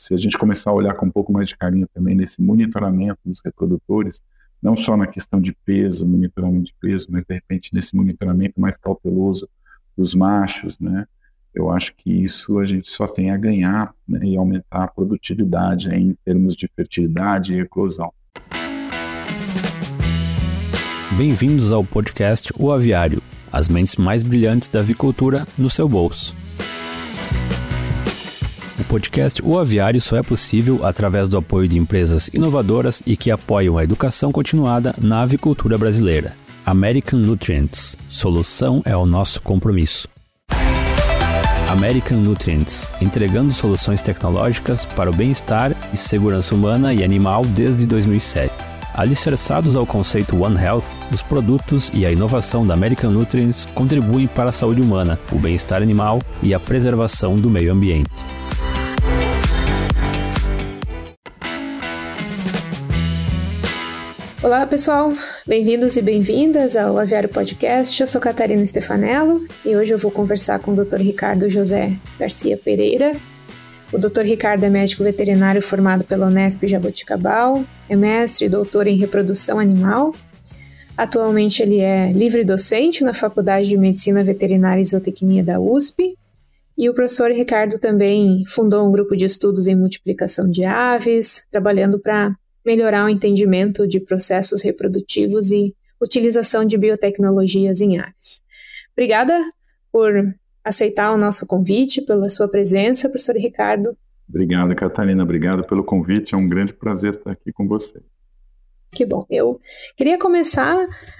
se a gente começar a olhar com um pouco mais de carinho também nesse monitoramento dos reprodutores, não só na questão de peso, monitoramento de peso, mas de repente nesse monitoramento mais cauteloso dos machos, né? Eu acho que isso a gente só tem a ganhar né, e aumentar a produtividade em termos de fertilidade e eclosão. Bem-vindos ao podcast O Aviário, as mentes mais brilhantes da avicultura no seu bolso. O podcast O Aviário só é possível através do apoio de empresas inovadoras e que apoiam a educação continuada na avicultura brasileira. American Nutrients. Solução é o nosso compromisso. American Nutrients, entregando soluções tecnológicas para o bem-estar e segurança humana e animal desde 2007. Alicerçados ao conceito One Health, os produtos e a inovação da American Nutrients contribuem para a saúde humana, o bem-estar animal e a preservação do meio ambiente. Olá, pessoal. Bem-vindos e bem-vindas ao Aviário Podcast. Eu sou Catarina Stefanello e hoje eu vou conversar com o Dr. Ricardo José Garcia Pereira. O Dr. Ricardo é médico veterinário formado pela Unesp Jaboticabal, é mestre e doutor em reprodução animal. Atualmente ele é livre docente na Faculdade de Medicina Veterinária e Zootecnia da USP. E o professor Ricardo também fundou um grupo de estudos em multiplicação de aves, trabalhando para melhorar o entendimento de processos reprodutivos e utilização de biotecnologias em aves. Obrigada por aceitar o nosso convite, pela sua presença, professor Ricardo. Obrigado, Catarina. Obrigado pelo convite. É um grande prazer estar aqui com você. Que bom. Eu queria começar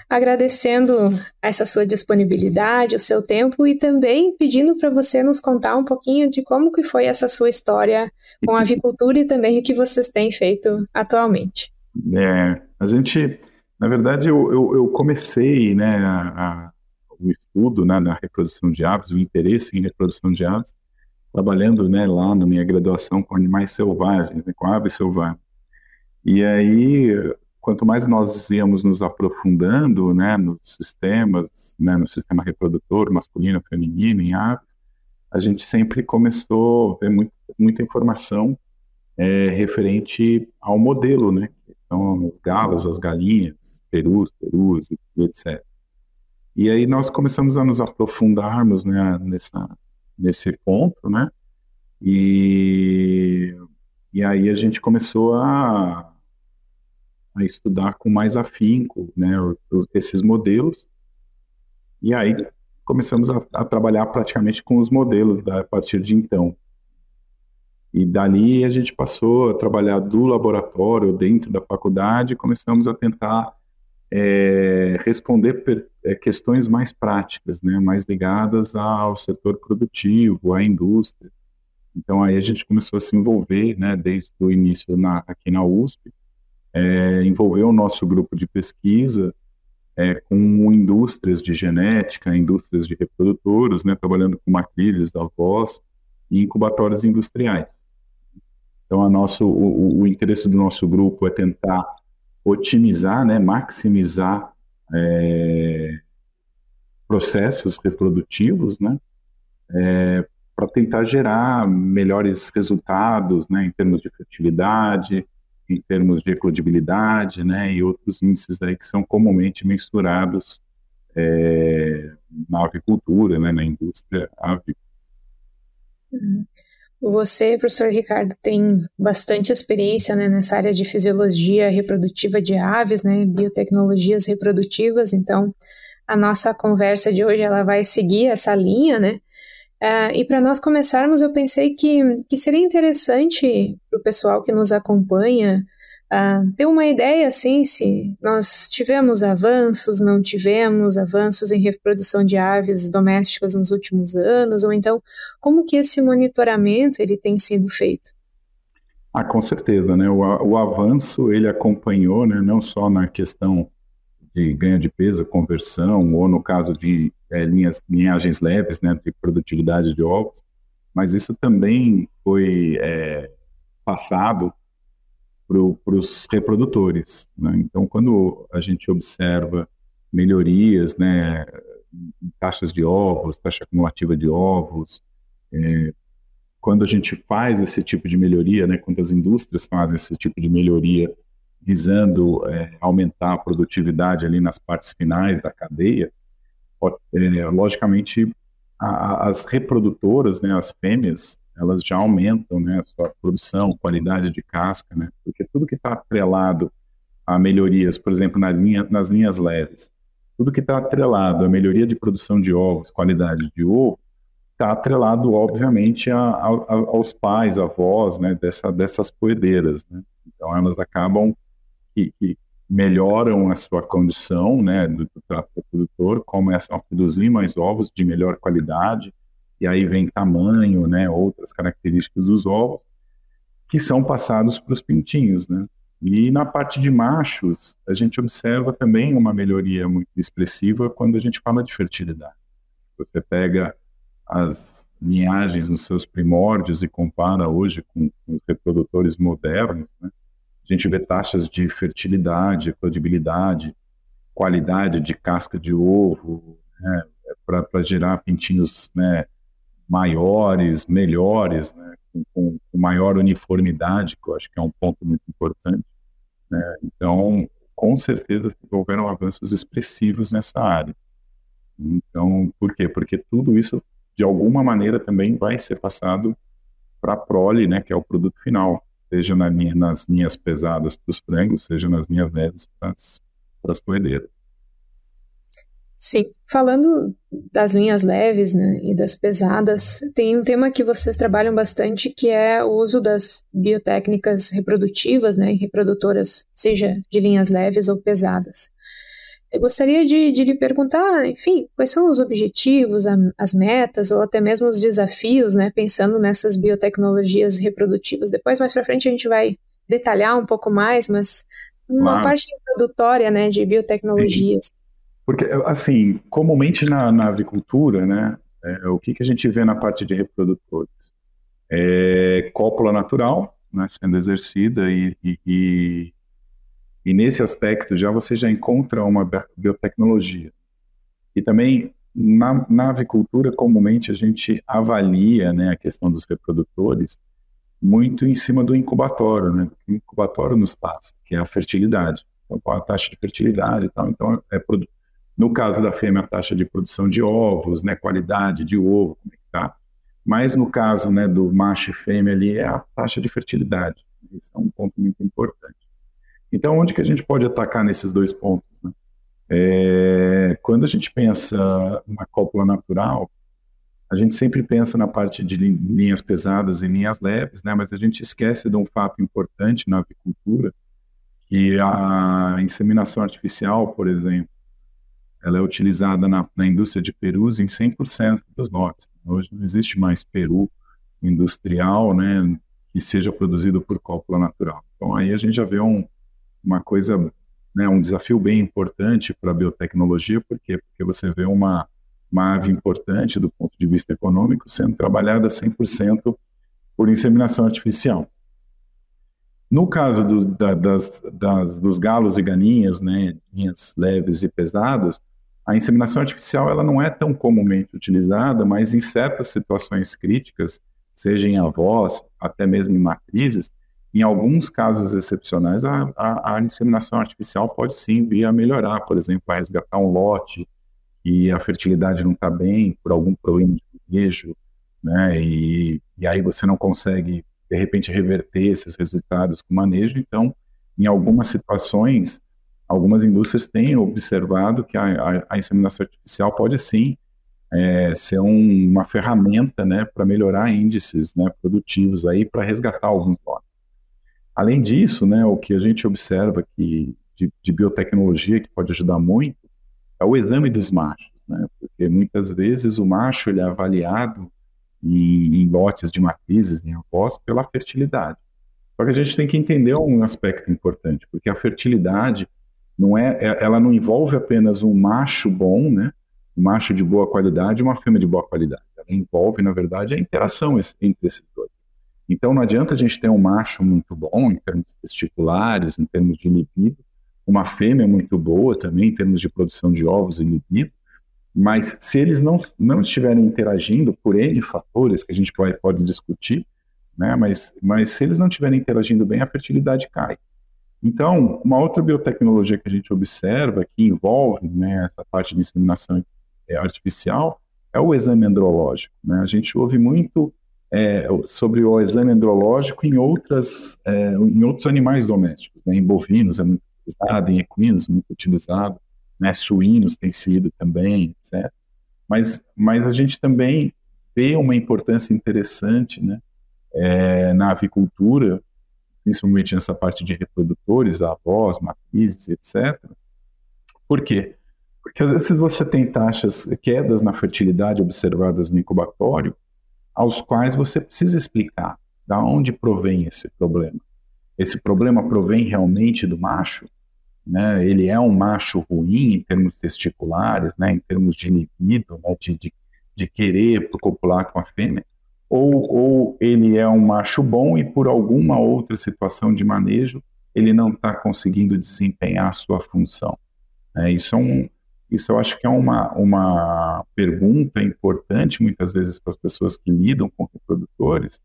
agradecendo essa sua disponibilidade, o seu tempo e também pedindo para você nos contar um pouquinho de como que foi essa sua história com a avicultura e também o que vocês têm feito atualmente. É, a gente, na verdade, eu, eu, eu comecei, né, a, a, o estudo né, na reprodução de aves, o interesse em reprodução de aves, trabalhando, né, lá na minha graduação com animais selvagens, né, com aves selvagens. E aí quanto mais nós íamos nos aprofundando, né, nos sistemas, né, no sistema reprodutor, masculino, feminino, em aves, a gente sempre começou a ver muito, muita informação é, referente ao modelo, né, são os galos, as galinhas, perus, perus, etc. E aí nós começamos a nos aprofundarmos né, nessa, nesse ponto, né, e, e aí a gente começou a a estudar com mais afinco né, esses modelos. E aí começamos a, a, trabalhar praticamente com os modelos da, a partir de então. E dali a gente passou a trabalhar do laboratório, dentro da faculdade, e começamos a tentar é, responder per, é, questões mais práticas, né, mais ligadas ao setor produtivo, à indústria. Então aí a gente começou a se envolver, né, desde o início na, aqui na USP, é, envolveu o nosso grupo de pesquisa é, com indústrias de genética, indústrias de reprodutores, né, trabalhando com macrídeos da voz e incubatórios industriais. Então, a nosso, o, o, interesse do nosso grupo é tentar otimizar, né, maximizar é, processos reprodutivos, né, é, para tentar gerar melhores resultados, né, em termos de fertilidade, em termos de eclodibilidade, né, e outros índices aí que são comumente mensurados é, na avicultura, né, na indústria avícola. Você, professor Ricardo, tem bastante experiência né, nessa área de fisiologia reprodutiva de aves, né, biotecnologias reprodutivas, então a nossa conversa de hoje ela vai seguir essa linha, né? Uh, e para nós começarmos, eu pensei que, que seria interessante para o pessoal que nos acompanha uh, ter uma ideia assim se nós tivemos avanços, não tivemos avanços em reprodução de aves domésticas nos últimos anos, ou então como que esse monitoramento ele tem sido feito. Ah, com certeza, né? O, o avanço ele acompanhou, né? Não só na questão de ganho de peso, conversão, ou no caso de é, linhas, linhagens leves, né, de produtividade de ovos, mas isso também foi é, passado para os reprodutores. Né? Então, quando a gente observa melhorias, né, taxas de ovos, taxa acumulativa de ovos, é, quando a gente faz esse tipo de melhoria, né, quando as indústrias fazem esse tipo de melhoria visando é, aumentar a produtividade ali nas partes finais da cadeia, é, logicamente a, as reprodutoras, né, as fêmeas, elas já aumentam né, a sua produção, qualidade de casca, né, porque tudo que está atrelado a melhorias, por exemplo, na linha, nas linhas leves, tudo que está atrelado à melhoria de produção de ovos, qualidade de ovo, está atrelado, obviamente, a, a, aos pais, avós, né, dessa, dessas poedeiras. Né? Então, elas acabam que, melhoram a sua condição né, do, do produtor, começam a produzir mais ovos de melhor qualidade, e aí vem tamanho, né, outras características dos ovos, que são passados para os pintinhos. Né? E na parte de machos, a gente observa também uma melhoria muito expressiva quando a gente fala de fertilidade. Se você pega as linhagens nos seus primórdios e compara hoje com, com os reprodutores modernos, né, a gente vê taxas de fertilidade, credibilidade, qualidade de casca de ovo, né, para gerar pintinhos né, maiores, melhores, né, com, com, maior uniformidade, que eu acho que é um ponto muito importante. Né? Então, com certeza houveram avanços expressivos nessa área. Então, por quê? Porque tudo isso, de alguma maneira, também vai ser passado para a prole, né, que é o produto final seja na linha, nas linhas pesadas para os frangos, seja nas linhas leves para as poedeiras. Sim, falando das linhas leves né, e das pesadas, tem um tema que vocês trabalham bastante que é o uso das biotécnicas reprodutivas né, e reprodutoras, seja de linhas leves ou pesadas. Eu gostaria de, de, lhe perguntar, enfim, quais são os objetivos, a, as metas ou até mesmo os desafios, né, pensando nessas biotecnologias reprodutivas. Depois, mais para frente, a gente vai detalhar um pouco mais, mas uma parte introdutória, né, de biotecnologias. Sim. Porque, assim, comumente na, na agricultura, né, é, o que, que a gente vê na parte de reprodutores? É cópula natural, né, sendo exercida e, e e nesse aspecto já você já encontra uma biotecnologia. E também na, na avicultura comumente a gente avalia né, a questão dos reprodutores muito em cima do incubatório, né? O incubatório nos passa, que é a fertilidade. Então, qual a taxa de fertilidade e tal. Então, é, no caso da fêmea, a taxa de produção de ovos, né? Qualidade de ovo, como é que tá. Mas no caso, né, do macho e fêmea ali, é a taxa de fertilidade. Isso é um ponto muito importante. Então, onde que a gente pode atacar nesses dois pontos? Né? É, quando a gente pensa na cópula natural, a gente sempre pensa na parte de linhas pesadas e linhas leves, né? mas a gente esquece de um fato importante na avicultura, que a inseminação artificial, por exemplo, ela é utilizada na, na indústria de perus em 100% dos lotes. Hoje não existe mais peru industrial né, que seja produzido por cópula natural. Então aí a gente já vê um, uma coisa, né, um desafio bem importante para a biotecnologia, por quê? Porque você vê uma, uma ave importante do ponto de vista econômico sendo trabalhada 100% por inseminação artificial. No caso do, da, das, das, dos galos e galinhas, né, linhas leves e pesadas, a inseminação artificial ela não é tão comumente utilizada, mas em certas situações críticas, seja em avós, até mesmo em matrizes, em alguns casos excepcionais, a, a, a, inseminação artificial pode sim vir a melhorar, por exemplo, a resgatar um lote e a fertilidade não está bem por algum problema de manejo, né? E, e aí você não consegue, de repente, reverter esses resultados com manejo. Então, em algumas situações, algumas indústrias têm observado que a, a, a inseminação artificial pode sim é, ser um, uma ferramenta, né, para melhorar índices, né, produtivos aí para resgatar alguns lotes. Além disso, né, o que a gente observa que de, de, biotecnologia que pode ajudar muito é o exame dos machos, né, porque muitas vezes o macho ele é avaliado em, em lotes de matrizes, em avós, pela fertilidade. Só que a gente tem que entender um aspecto importante, porque a fertilidade não é, é ela não envolve apenas um macho bom, né, um macho de boa qualidade e uma fêmea de boa qualidade. Ela envolve, na verdade, a interação entre esses dois. Então não adianta a gente ter um macho muito bom em termos testiculares, em termos de libido, uma fêmea muito boa também em termos de produção de ovos e libido, Mas se eles não, não estiverem interagindo por N fatores que a gente pode, discutir, né? mas, mas se eles não estiverem interagindo bem, a fertilidade cai. Então, uma outra biotecnologia que a gente observa, que envolve né, essa parte de inseminação é, artificial, é o exame andrológico. Né? A gente ouve muito é, sobre o exame andrológico em, outras, é, em outros animais domésticos, né? em bovinos é muito utilizado, em equinos muito utilizado, né? suínos tem sido também, etc. Mas, mas a gente também vê uma importância interessante né? É, na avicultura, principalmente nessa parte de reprodutores, avós, matrizes, etc. Por quê? Porque às vezes você tem taxas, quedas na fertilidade observadas no incubatório, aos quais você precisa explicar da onde provém esse problema. Esse problema provém realmente do macho? Né? Ele é um macho ruim em termos testiculares, né? em termos de libido, né? de, de, de querer copular com a fêmea? Ou, ou ele é um macho bom e por alguma outra situação de manejo ele não está conseguindo desempenhar a sua função? É, isso é um, isso eu acho que é uma, uma pergunta importante, muitas vezes, para as pessoas que lidam com reprodutores,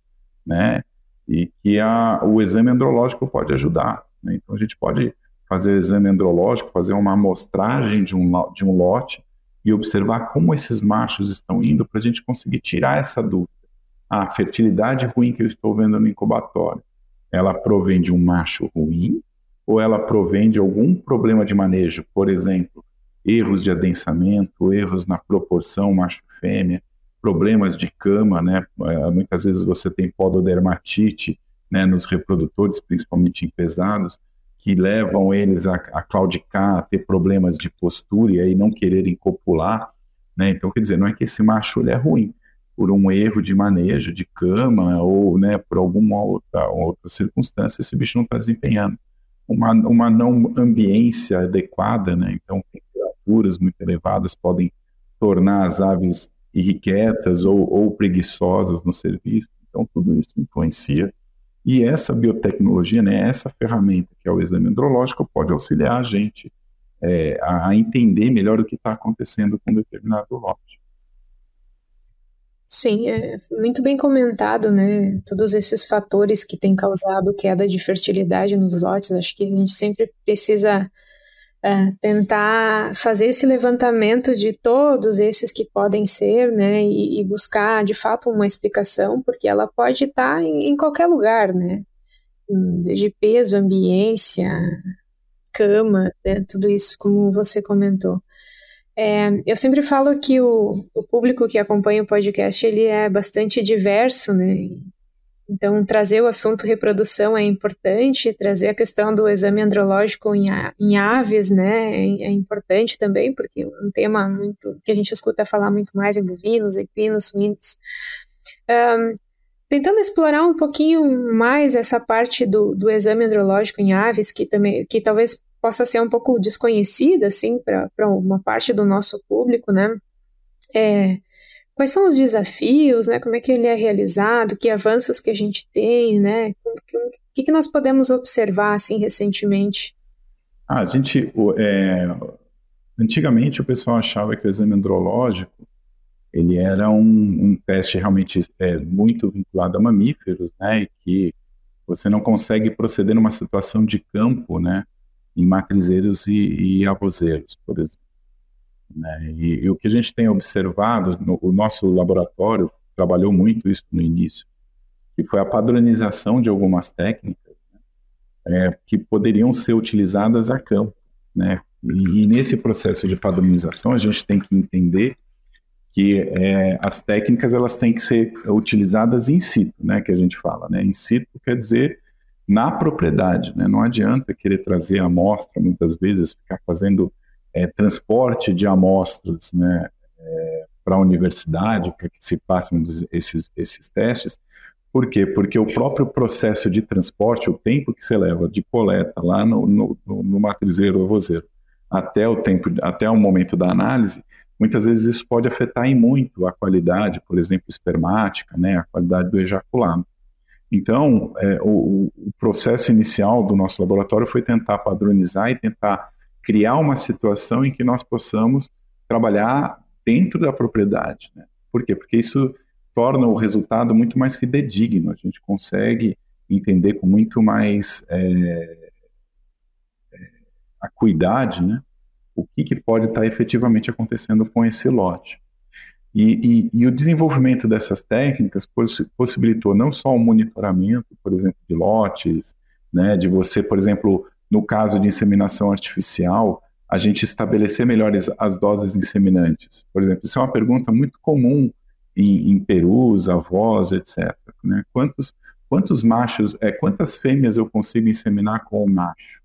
né? E que a, o exame andrológico pode ajudar. Né? Então, a gente pode fazer o exame andrológico, fazer uma amostragem de um, de um lote e observar como esses machos estão indo para a gente conseguir tirar essa dúvida. A fertilidade ruim que eu estou vendo no incubatório, ela provém de um macho ruim ou ela provém de algum problema de manejo? Por exemplo, erros de adensamento, erros na proporção macho-fêmea, problemas de cama, né? É, muitas vezes você tem pododermatite né, nos reprodutores, principalmente em pesados, que levam eles a, a claudicar, a ter problemas de postura e aí não quererem copular. Né? Então, quer dizer, não é que esse macho ele é ruim, por um erro de manejo de cama ou né, por alguma outra, outra circunstância, esse bicho não está desempenhando uma, uma não ambiência adequada, né? Então, temperaturas muito elevadas podem tornar as aves irrequietas ou, ou preguiçosas no serviço. Então, tudo isso influencia. E essa biotecnologia, né, essa ferramenta que é o exame andrológico, pode auxiliar a gente é, a, entender melhor o que está acontecendo com determinado lote. Sim, é muito bem comentado, né? Todos esses fatores que têm causado queda de fertilidade nos lotes. Acho que a gente sempre precisa é, tentar fazer esse levantamento de todos esses que podem ser, né, e, e buscar de fato uma explicação, porque ela pode estar em, em qualquer lugar, né, desde peso, ambiência, cama, né, tudo isso, como você comentou. É, eu sempre falo que o, o público que acompanha o podcast ele é bastante diverso, né? Então, trazer o assunto reprodução é importante, trazer a questão do exame andrológico em, em aves, né, é, é, importante também, porque é um tema muito que a gente escuta falar muito mais em bovinos, equinos, suínos. Um, tentando explorar um pouquinho mais essa parte do, do exame andrológico em aves, que também, que talvez possa ser um pouco desconhecida, assim, para uma parte do nosso público, né? É, quais são os desafios, né? Como é que ele é realizado, que avanços que a gente tem, né? O que, que nós podemos observar assim recentemente? Ah, a gente, é, antigamente o pessoal achava que o exame andrológico ele era um, um teste realmente é, muito vinculado a mamíferos, né? E que você não consegue proceder numa situação de campo, né? Em matrizeiros e, e avozeiros, por exemplo. Né? E, e, o que a gente tem observado, no, o nosso laboratório trabalhou muito isso no início, que foi a padronização de algumas técnicas né? é, que poderiam ser utilizadas a campo. Né? E, e, nesse processo de padronização, a gente tem que entender que é, as técnicas elas têm que ser utilizadas in situ, né, que a gente fala. Né? In situ quer dizer na propriedade. Né? Não adianta querer trazer amostra, muitas vezes, ficar fazendo é, transporte de amostras né, é, para a universidade, para que se passem esses, esses testes. Por quê? Porque o próprio processo de transporte, o tempo que você leva de coleta lá no, no, no matrizeiro ou vozeiro, até o tempo, até o momento da análise, muitas vezes isso pode afetar em muito a qualidade, por exemplo, espermática, né, a qualidade do ejaculado. Então, é, o, o, processo inicial do nosso laboratório foi tentar padronizar e tentar criar uma situação em que nós possamos trabalhar dentro da propriedade. Né? Por quê? Porque isso torna o resultado muito mais fidedigno, a gente consegue entender com muito mais é, é, acuidade né, o que, que pode estar efetivamente acontecendo com esse lote. E, e, e, o desenvolvimento dessas técnicas possibilitou não só o monitoramento, por exemplo, de lotes, né, de você, por exemplo, no caso de inseminação artificial, a gente estabelecer melhores as doses inseminantes. Por exemplo, isso é uma pergunta muito comum em, em perus, avós, etc. Né? Quantos, quantos machos, é, quantas fêmeas eu consigo inseminar com o macho?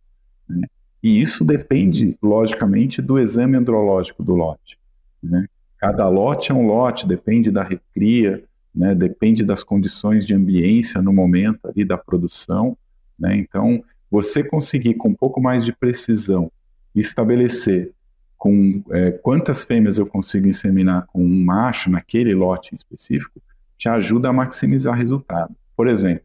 Né? E isso depende, logicamente, do exame andrológico do lote. Né? Cada lote é um lote, depende da recria, né? depende das condições de ambiência no momento ali da produção. Né? Então, você conseguir com um pouco mais de precisão estabelecer com é, quantas fêmeas eu consigo inseminar com um macho naquele lote em específico, te ajuda a maximizar resultado. Por exemplo,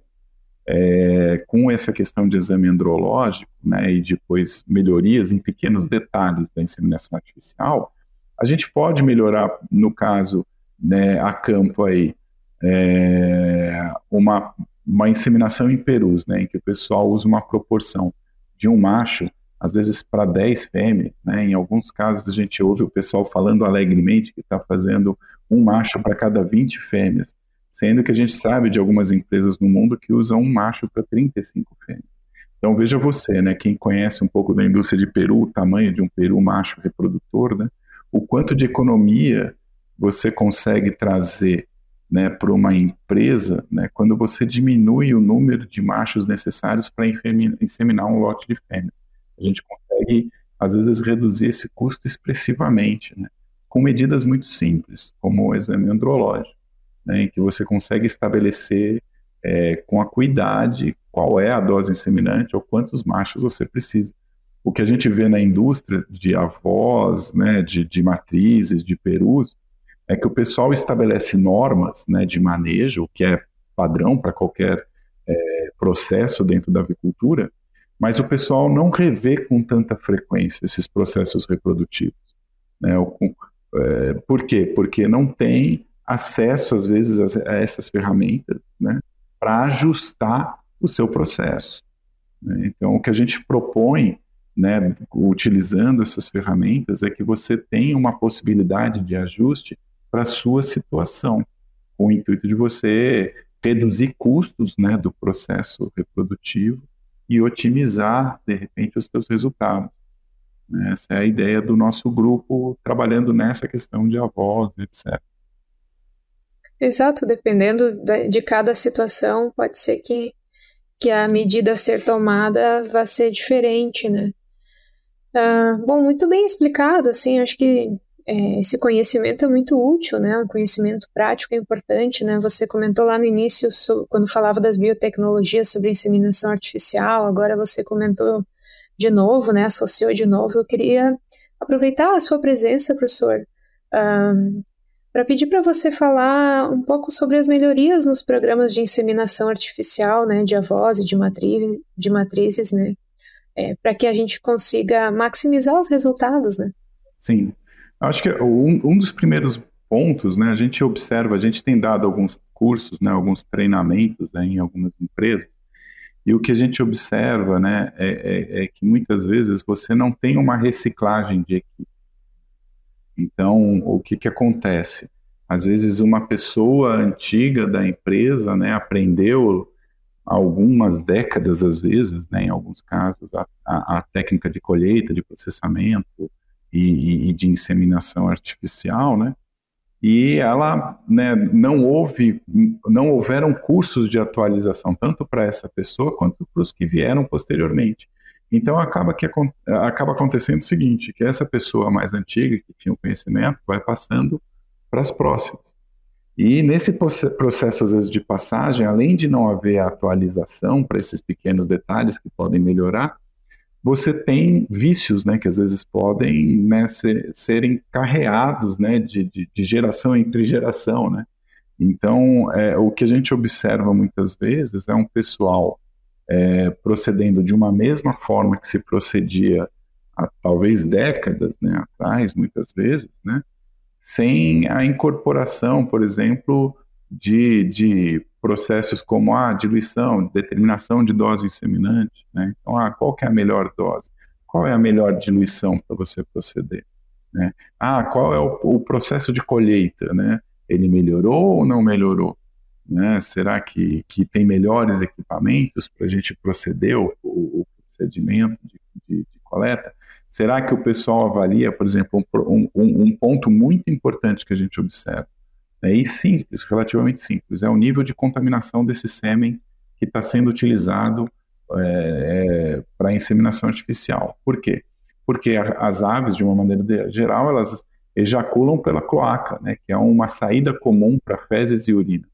é, com essa questão de exame andrológico, né, e depois melhorias em pequenos detalhes da inseminação artificial, a gente pode melhorar, no caso, né, a campo aí, é, uma, uma inseminação em perus, né, em que o pessoal usa uma proporção de um macho às vezes para 10 fêmeas, né? Em alguns casos a gente ouve o pessoal falando alegremente que está fazendo um macho para cada 20 fêmeas, sendo que a gente sabe de algumas empresas no mundo que usam um macho para 35 fêmeas. Então veja você, né, quem conhece um pouco da indústria de peru, o tamanho de um peru macho reprodutor, né, o quanto de economia você consegue trazer né, para uma empresa né, quando você diminui o número de machos necessários para inseminar um lote de fêmeas. A gente consegue, às vezes, reduzir esse custo expressivamente, né? com medidas muito simples, como o exame andrológico, né? em que você consegue estabelecer é, com acuidade qual é a dose inseminante ou quantos machos você precisa. O que a gente vê na indústria de avós, né, de, de matrizes, de perus, é que o pessoal estabelece normas né, de manejo, que é padrão para qualquer é, processo dentro da avicultura, mas o pessoal não revê com tanta frequência esses processos reprodutivos. Né? É, por quê? Porque não tem acesso, às vezes, a, essas ferramentas né? para ajustar o seu processo. Né? Então, o que a gente propõe, né, utilizando essas ferramentas, é que você tenha uma possibilidade de ajuste para a sua situação, com o intuito de você reduzir custos né, do processo reprodutivo e otimizar, de repente, os seus resultados. Né? Essa é a ideia do nosso grupo trabalhando nessa questão de avós, etc. Exato, dependendo de cada situação, pode ser que, que a medida a ser tomada vá ser diferente, né? Ah, bom, muito bem explicado, assim, acho que é, esse conhecimento é muito útil, né? Um conhecimento prático é importante, né? Você comentou lá no início, quando falava das biotecnologias sobre inseminação artificial, agora você comentou de novo, né? Associou de novo. Eu queria aproveitar a sua presença, professor, um, para pedir para você falar um pouco sobre as melhorias nos programas de inseminação artificial, né? De avós e de, de matrizes, né? É, para que a gente consiga maximizar os resultados, né? Sim. Acho que um, um dos primeiros pontos, né, a gente observa, a gente tem dado alguns cursos, né, alguns treinamentos né, em algumas empresas, e o que a gente observa né, é, é, é, que muitas vezes você não tem uma reciclagem de equipe. Então, o que, que acontece? Às vezes, uma pessoa antiga da empresa né, aprendeu algumas décadas, às vezes, né, em alguns casos, a, a, a técnica de colheita, de processamento, e, e de inseminação artificial, né? E ela, né, não houve, não houveram cursos de atualização tanto para essa pessoa quanto para os que vieram posteriormente. Então acaba que acaba acontecendo o seguinte, que essa pessoa mais antiga que tinha o conhecimento vai passando para as próximas. E nesse processo às vezes de passagem, além de não haver atualização para esses pequenos detalhes que podem melhorar, você tem vícios, né, que às vezes podem né, ser, serem carreados, né, de, de, de, geração entre geração, né. Então, é, o que a gente observa muitas vezes é um pessoal é, procedendo de uma mesma forma que se procedia há talvez décadas, né, atrás, muitas vezes, né, sem a incorporação, por exemplo, de, de processos como a diluição, determinação de dose inseminante. Né? Então, ah, qual é a melhor dose? Qual é a melhor diluição para você proceder? Né? Ah, qual é o, o, processo de colheita? Né? Ele melhorou ou não melhorou? Né? Será que, que tem melhores equipamentos para a gente proceder o, o procedimento de, de, de, coleta? Será que o pessoal avalia, por exemplo, um, um, um ponto muito importante que a gente observa? Né? E simples, relativamente simples, é o nível de contaminação desse sêmen que está sendo utilizado é, é, para inseminação artificial. Por quê? Porque a, as aves, de uma maneira geral, elas ejaculam pela cloaca, né, que é uma saída comum para fezes e urina.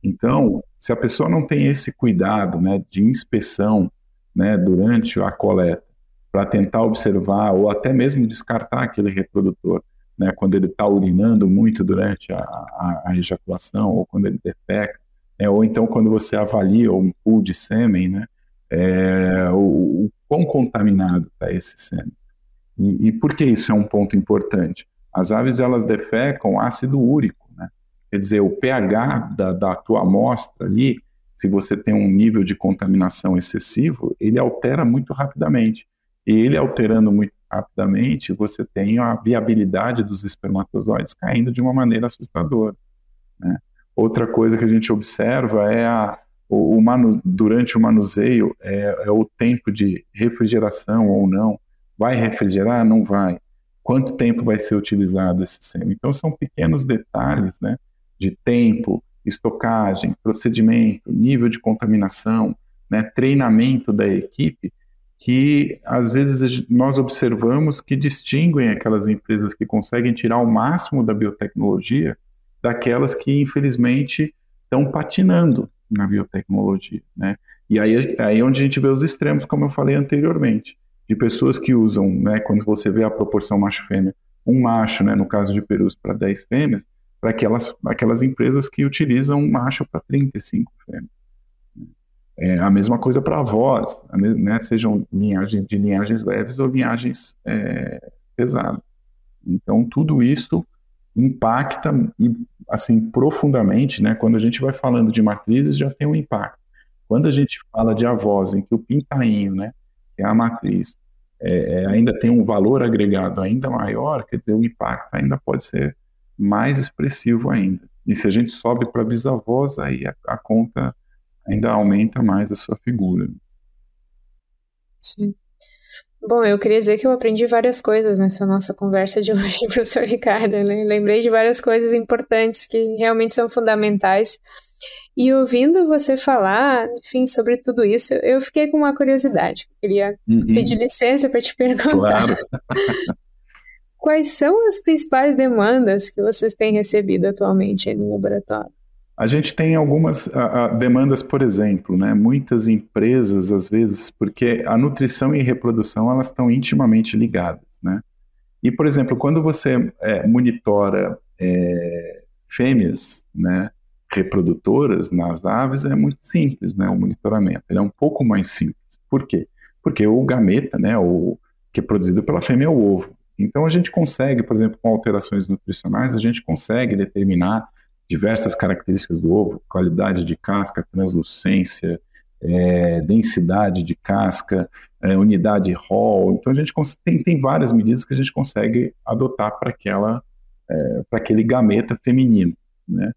Então, se a pessoa não tem esse cuidado né, de inspeção né, durante a coleta, para tentar observar ou até mesmo descartar aquele reprodutor, né, quando ele está urinando muito durante a, a, a, ejaculação, ou quando ele defeca, né, ou então quando você avalia um pool de sêmen, né, é, o, o quão contaminado está esse sêmen. E, e, por que isso é um ponto importante? As aves elas defecam ácido úrico, né? quer dizer, o pH da, da tua amostra ali, se você tem um nível de contaminação excessivo, ele altera muito rapidamente. E ele alterando muito rapidamente, você tem a viabilidade dos espermatozoides caindo de uma maneira assustadora. Né? Outra coisa que a gente observa é a, o, o manu, durante o manuseio é, é, o tempo de refrigeração ou não. Vai refrigerar? Não vai. Quanto tempo vai ser utilizado esse sêmen? Então, são pequenos detalhes né, de tempo, estocagem, procedimento, nível de contaminação, né, treinamento da equipe, que às vezes nós observamos que distinguem aquelas empresas que conseguem tirar o máximo da biotecnologia daquelas que, infelizmente, estão patinando na biotecnologia, né? E aí, aí é onde a gente vê os extremos, como eu falei anteriormente, de pessoas que usam, né, quando você vê a proporção macho-fêmea, um macho, né, no caso de perus, para 10 fêmeas, para aquelas, aquelas empresas que utilizam um macho para 35 fêmeas. É a mesma coisa para avós, né, sejam linhagem, de linhagens leves ou linhagens é, pesadas. Então, tudo isso impacta assim profundamente, né? Quando a gente vai falando de matrizes, já tem um impacto. Quando a gente fala de avós, em que o pintainho, né, que é a matriz, é, é, ainda tem um valor agregado ainda maior, quer dizer, o impacto ainda pode ser mais expressivo ainda. E se a gente sobe para bisavós, aí a, a, conta ainda aumenta mais a sua figura. Sim. Bom, eu queria dizer que eu aprendi várias coisas nessa nossa conversa de hoje, professor Ricardo. Né? Lembrei de várias coisas importantes que realmente são fundamentais. E ouvindo você falar, enfim, sobre tudo isso, eu fiquei com uma curiosidade. Queria uhum. pedir licença para te perguntar. Claro. Quais são as principais demandas que vocês têm recebido atualmente no laboratório? A gente tem algumas a, a, demandas, por exemplo, né? Muitas empresas, às vezes, porque a nutrição e reprodução elas estão intimamente ligadas, né? E, por exemplo, quando você é, monitora é, fêmeas, né, reprodutoras nas aves, é muito simples, né, o monitoramento. Ele é um pouco mais simples. Por quê? Porque o gameta, né, o que é produzido pela fêmea é o ovo. Então a gente consegue, por exemplo, com alterações nutricionais, a gente consegue determinar diversas características do ovo, qualidade de casca, translucência, é, densidade de casca, é, unidade Hall. Então a gente tem, tem várias medidas que a gente consegue adotar para aquela é, para aquele gameta feminino, né?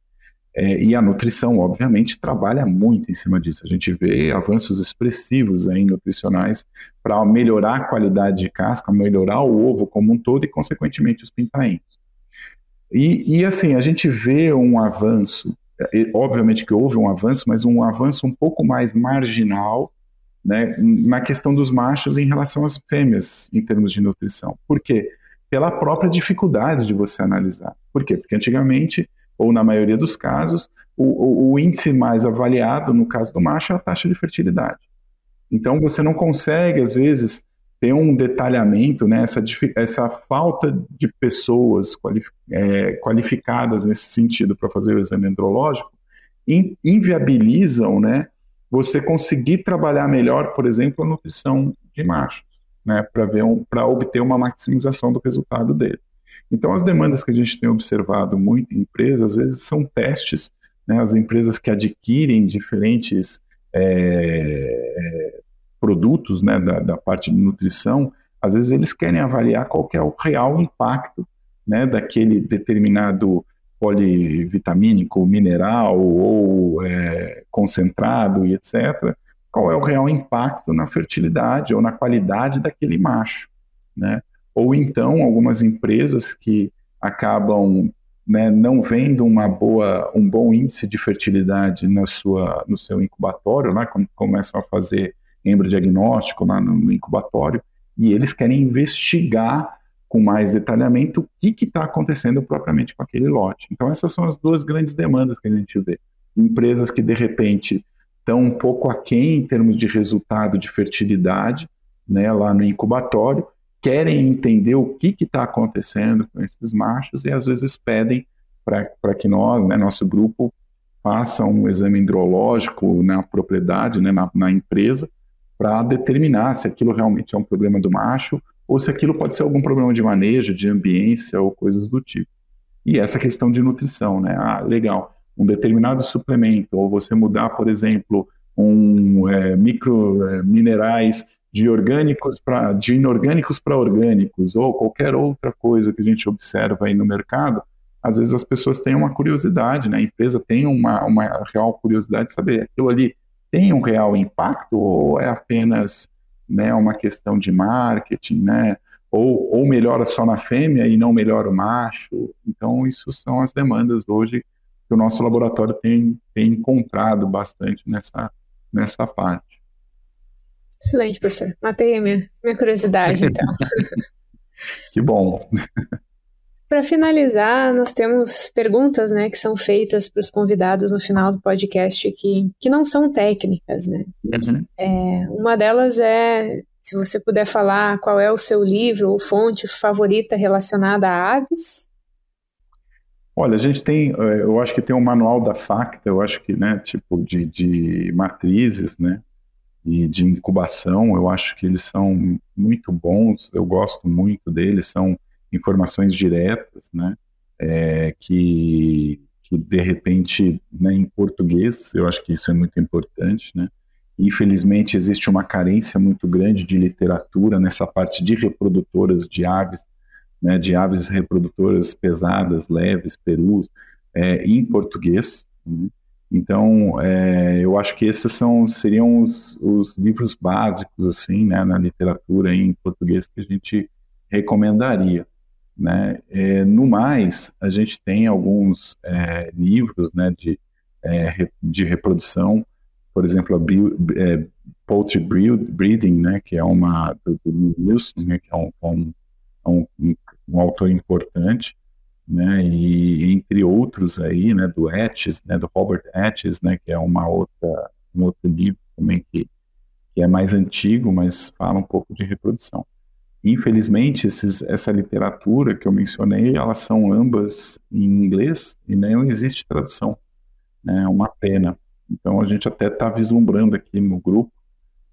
É, e a nutrição, obviamente, trabalha muito em cima disso. A gente vê avanços expressivos aí nutricionais para melhorar a qualidade de casca, melhorar o ovo como um todo e, consequentemente, os pintainhos. E, e, assim, a gente vê um avanço, obviamente que houve um avanço, mas um avanço um pouco mais marginal né, na questão dos machos em relação às fêmeas em termos de nutrição. Por quê? Pela própria dificuldade de você analisar. Por quê? Porque antigamente, ou na maioria dos casos, o, o, o índice mais avaliado, no caso do macho, é a taxa de fertilidade. Então você não consegue, às vezes, tem um detalhamento, né, essa, essa falta de pessoas é, qualificadas nesse sentido para fazer o exame andrológico, inviabilizam né, você conseguir trabalhar melhor, por exemplo, a nutrição de machos, né, para um, obter uma maximização do resultado dele. Então, as demandas que a gente tem observado muito em empresas, às vezes, são testes, né? as empresas que adquirem diferentes é, produtos né, da, da, parte de nutrição, às vezes eles querem avaliar qual que é o real impacto né, daquele determinado polivitamínico, mineral ou é, concentrado e etc., qual é o real impacto na fertilidade ou na qualidade daquele macho, né? Ou então algumas empresas que acabam né, não vendo uma boa, um bom índice de fertilidade na sua, no seu incubatório, né, começam a fazer embriodiagnóstico lá no, incubatório, e eles querem investigar com mais detalhamento o que está acontecendo propriamente com aquele lote. Então essas são as duas grandes demandas que a gente vê. Empresas que de repente estão um pouco aquém em termos de resultado de fertilidade, né, lá no incubatório, querem entender o que está acontecendo com esses machos e às vezes pedem para que nós, né, nosso grupo, faça um exame hidrológico na propriedade, né, na, na empresa, para determinar se aquilo realmente é um problema do macho ou se aquilo pode ser algum problema de manejo, de ambiência ou coisas do tipo. E essa questão de nutrição, né? Ah, legal um determinado suplemento, ou você mudar, por exemplo, um é, micro é, minerais de orgânicos para de inorgânicos para orgânicos, ou qualquer outra coisa que a gente observa aí no mercado, às vezes as pessoas têm uma curiosidade, né? A empresa tem uma, uma real curiosidade de saber aquilo ali tem um real impacto ou é apenas né, uma questão de marketing, né? Ou, ou melhora só na fêmea e não melhora o macho. Então, isso são as demandas hoje que o nosso laboratório tem, tem encontrado bastante nessa, nessa parte. Excelente, professor. Matei a minha, minha curiosidade, então. que bom. Para finalizar, nós temos perguntas né, que são feitas para os convidados no final do podcast que, que não são técnicas. Né? Uhum. É, uma delas é se você puder falar qual é o seu livro ou fonte favorita relacionada a aves. Olha, a gente tem, eh, eu acho que tem um manual da Facta, eu acho que, né, tipo, de, de matrizes, né, e de incubação, eu acho que eles são muito bons, eu gosto muito deles, são informações diretas, né, é, que, que de repente, né, em português, eu acho que isso é muito importante, né, Infelizmente, existe uma carência muito grande de literatura nessa parte de reprodutoras de aves, né, de aves reprodutoras pesadas, leves, perus, é, em português. Né? Então, é, eu acho que esses são, seriam os, os, livros básicos, assim, né, na literatura em português que a gente recomendaria. Né? É, no mais, a gente tem alguns é, livros né, de, é, de reprodução, por exemplo, a é, Poultry Breeding, né, que é uma do, do Wilson, né, que é um, um, um, um autor importante, né, e entre outros aí, né, do Etches, né, do Robert Etches, né, que é uma outra, um outro livro também que, que é mais antigo, mas fala um pouco de reprodução. Infelizmente, esses, essa literatura que eu mencionei, elas são ambas em inglês e não existe tradução. Né, é uma pena. Então, a gente até está vislumbrando aqui no grupo,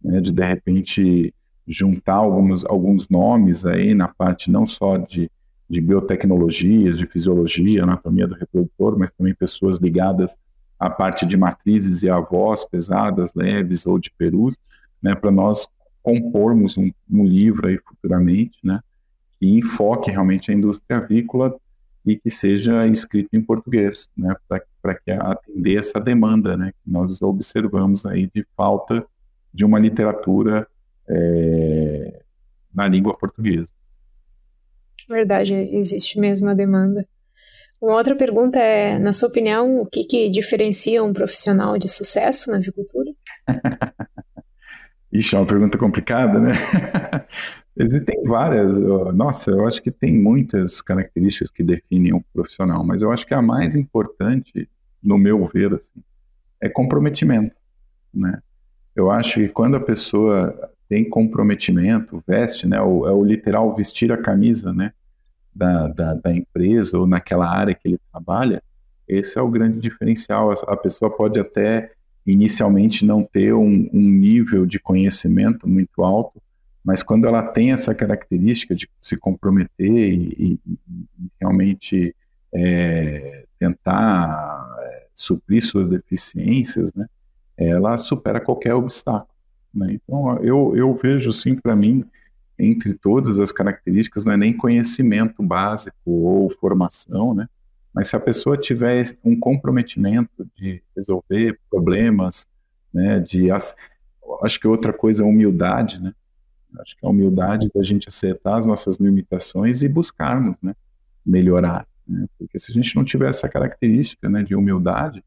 né, de de repente juntar alguns, alguns nomes aí na parte não só de, de biotecnologias, de fisiologia, anatomia do reprodutor, mas também pessoas ligadas à parte de matrizes e avós pesadas, leves ou de perus, né, para nós compormos um, um, livro aí futuramente, né, que enfoque realmente a indústria avícola e que seja escrito em português, né, para que atender essa demanda, né, que nós observamos aí de falta de uma literatura é, na língua portuguesa. Verdade, existe mesmo a demanda. Uma outra pergunta é, na sua opinião, o que, que diferencia um profissional de sucesso na avicultura? Ixi, é uma pergunta complicada, né? Existem várias, nossa, eu acho que tem muitas características que definem um profissional, mas eu acho que a mais importante, no meu ver, assim, é comprometimento, né? Eu acho que quando a pessoa tem comprometimento, veste, né, é o literal vestir a camisa, né, da, da, da, empresa ou naquela área que ele trabalha, esse é o grande diferencial. A pessoa pode até inicialmente não ter um, um, nível de conhecimento muito alto, mas quando ela tem essa característica de se comprometer e, e, e realmente é, tentar é, suprir suas deficiências, né, ela supera qualquer obstáculo. Né? Então, eu, eu vejo, sim, para mim, entre todas as características, não é nem conhecimento básico ou formação, né? Mas se a pessoa tiver um comprometimento de resolver problemas, né, de acho que outra coisa é humildade, né? Acho que a humildade da gente aceitar as nossas limitações e buscarmos, né, melhorar. Né? Porque se a gente não tiver essa característica, né, de humildade,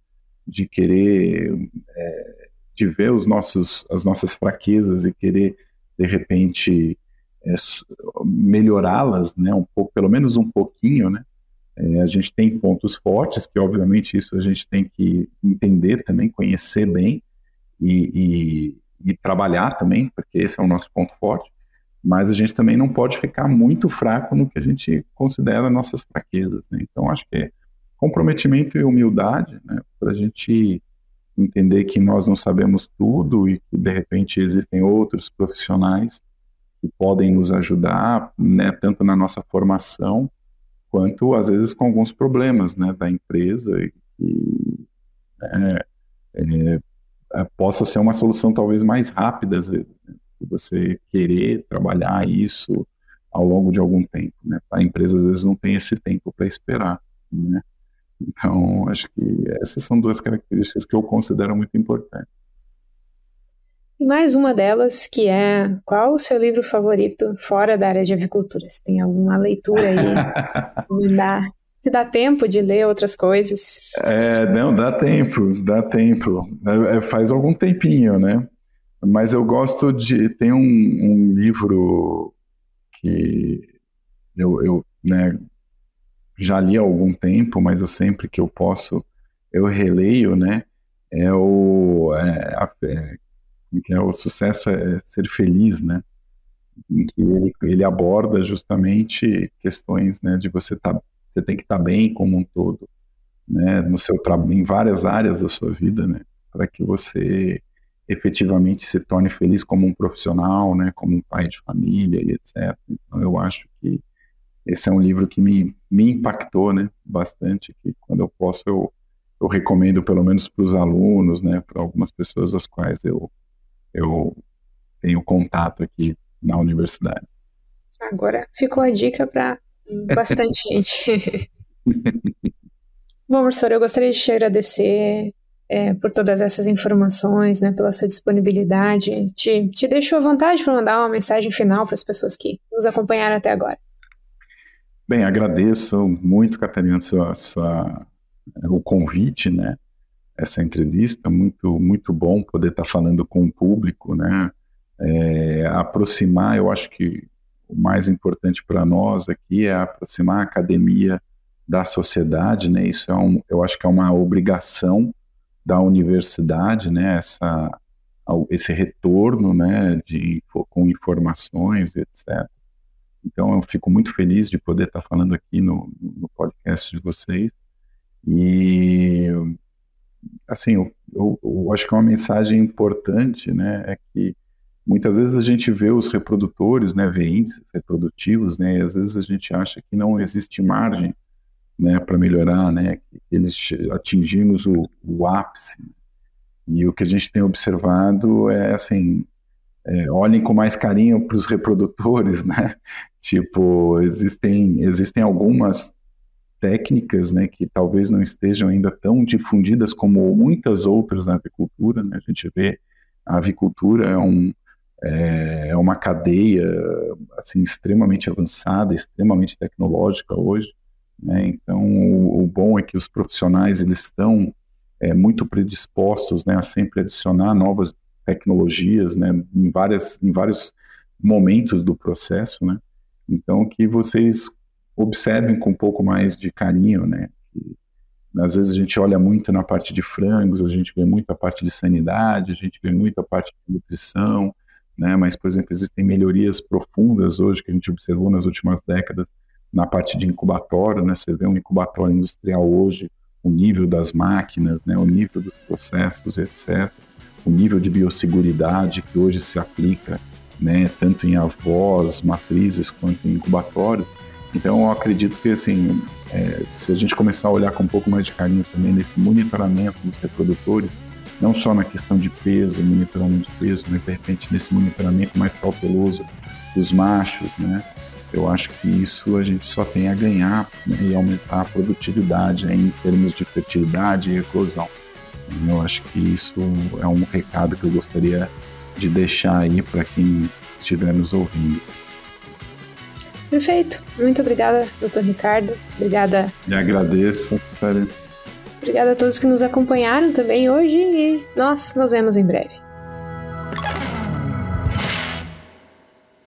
de querer, é, de ver os nossos, as nossas fraquezas e querer de repente é, melhorá-las, né, um pouco, pelo menos um pouquinho, né, é, a gente tem pontos fortes, que obviamente isso a gente tem que entender também, conhecer bem e, e, e, trabalhar também, porque esse é o nosso ponto forte, mas a gente também não pode ficar muito fraco no que a gente considera nossas fraquezas. Né? Então, acho que é comprometimento e humildade, né, para a gente entender que nós não sabemos tudo e que, de repente, existem outros profissionais que podem nos ajudar, né, tanto na nossa formação, quanto às vezes com alguns problemas né, da empresa e é, é, é, possa ser uma solução talvez mais rápida às vezes, né, você querer trabalhar isso ao longo de algum tempo. Né? A empresa às vezes não tem esse tempo para esperar. Né? Então, acho que essas são duas características que eu considero muito importantes. E mais uma delas, que é qual o seu livro favorito fora da área de avicultura? Se tem alguma leitura aí me dá, se dá tempo de ler outras coisas? É, não, dá tempo, dá tempo. É, é, faz algum tempinho, né? Mas eu gosto de. Tem um, um livro que eu, eu né, já li há algum tempo, mas eu sempre que eu posso, eu releio, né? É o. É, a, é, que é o sucesso é ser feliz, né? Em que ele, ele aborda justamente questões, né, de você tá, você tem que estar tá bem como um todo, né, no seu em várias áreas da sua vida, né, para que você efetivamente se torne feliz como um profissional, né, como um pai de família e etc. Então eu acho que esse é um livro que me, me impactou, né, bastante, que quando eu posso eu, eu recomendo pelo menos para os alunos, né, para algumas pessoas às quais eu eu tenho contato aqui na universidade. Agora ficou a dica para bastante gente. Bom, professor, eu gostaria de te agradecer é, por todas essas informações, né, pela sua disponibilidade. Te, te deixo à vontade para mandar uma mensagem final para as pessoas que nos acompanharam até agora. Bem, agradeço muito, Catarina, sua, sua, o convite, né? Essa entrevista, muito muito bom poder estar falando com o público, né? É, aproximar, eu acho que o mais importante para nós aqui é aproximar a academia da sociedade, né? Isso é um, eu acho que é uma obrigação da universidade, né? Essa esse retorno, né? De com informações, etc. Então eu fico muito feliz de poder estar falando aqui no, no podcast de vocês e assim, eu, eu, eu, acho que é uma mensagem importante, né, é que muitas vezes a gente vê os reprodutores, né, vê índices reprodutivos, né, e às vezes a gente acha que não existe margem, né, para melhorar, né, que eles atingimos o, o ápice. E o que a gente tem observado é, assim, é, olhem com mais carinho para os reprodutores, né, tipo, existem, existem algumas técnicas, né, que talvez não estejam ainda tão difundidas como muitas outras na avicultura. Né? A gente vê a avicultura é, um, é, é uma cadeia assim extremamente avançada, extremamente tecnológica hoje. Né? Então, o, o, bom é que os profissionais eles estão é, muito predispostos né, a sempre adicionar novas tecnologias né, em, várias, em vários momentos do processo. Né? Então, que vocês observem com um pouco mais de carinho, né? Às vezes a gente olha muito na parte de frangos, a gente vê muito a parte de sanidade, a gente vê muito a parte de nutrição, né? Mas, por exemplo, existem melhorias profundas hoje que a gente observou nas últimas décadas na parte de incubatório, né? Você vê um incubatório industrial hoje, o nível das máquinas, né? O nível dos processos, etc. O nível de biosseguridade que hoje se aplica né, tanto em avós, matrizes, quanto em incubatórios. Então, eu acredito que, assim, é, se a gente começar a olhar com um pouco mais de carinho também nesse monitoramento dos reprodutores, não só na questão de peso, monitoramento de peso, mas de repente nesse monitoramento mais cauteloso dos machos, né? Eu acho que isso a gente só tem a ganhar né, e aumentar a produtividade em termos de fertilidade e eclosão. Eu acho que isso é um recado que eu gostaria de deixar aí para quem estiver nos ouvindo. Perfeito. Muito obrigada, doutor Ricardo. Obrigada. Me agradeço, Obrigada a todos que nos acompanharam também hoje e nós nos vemos em breve.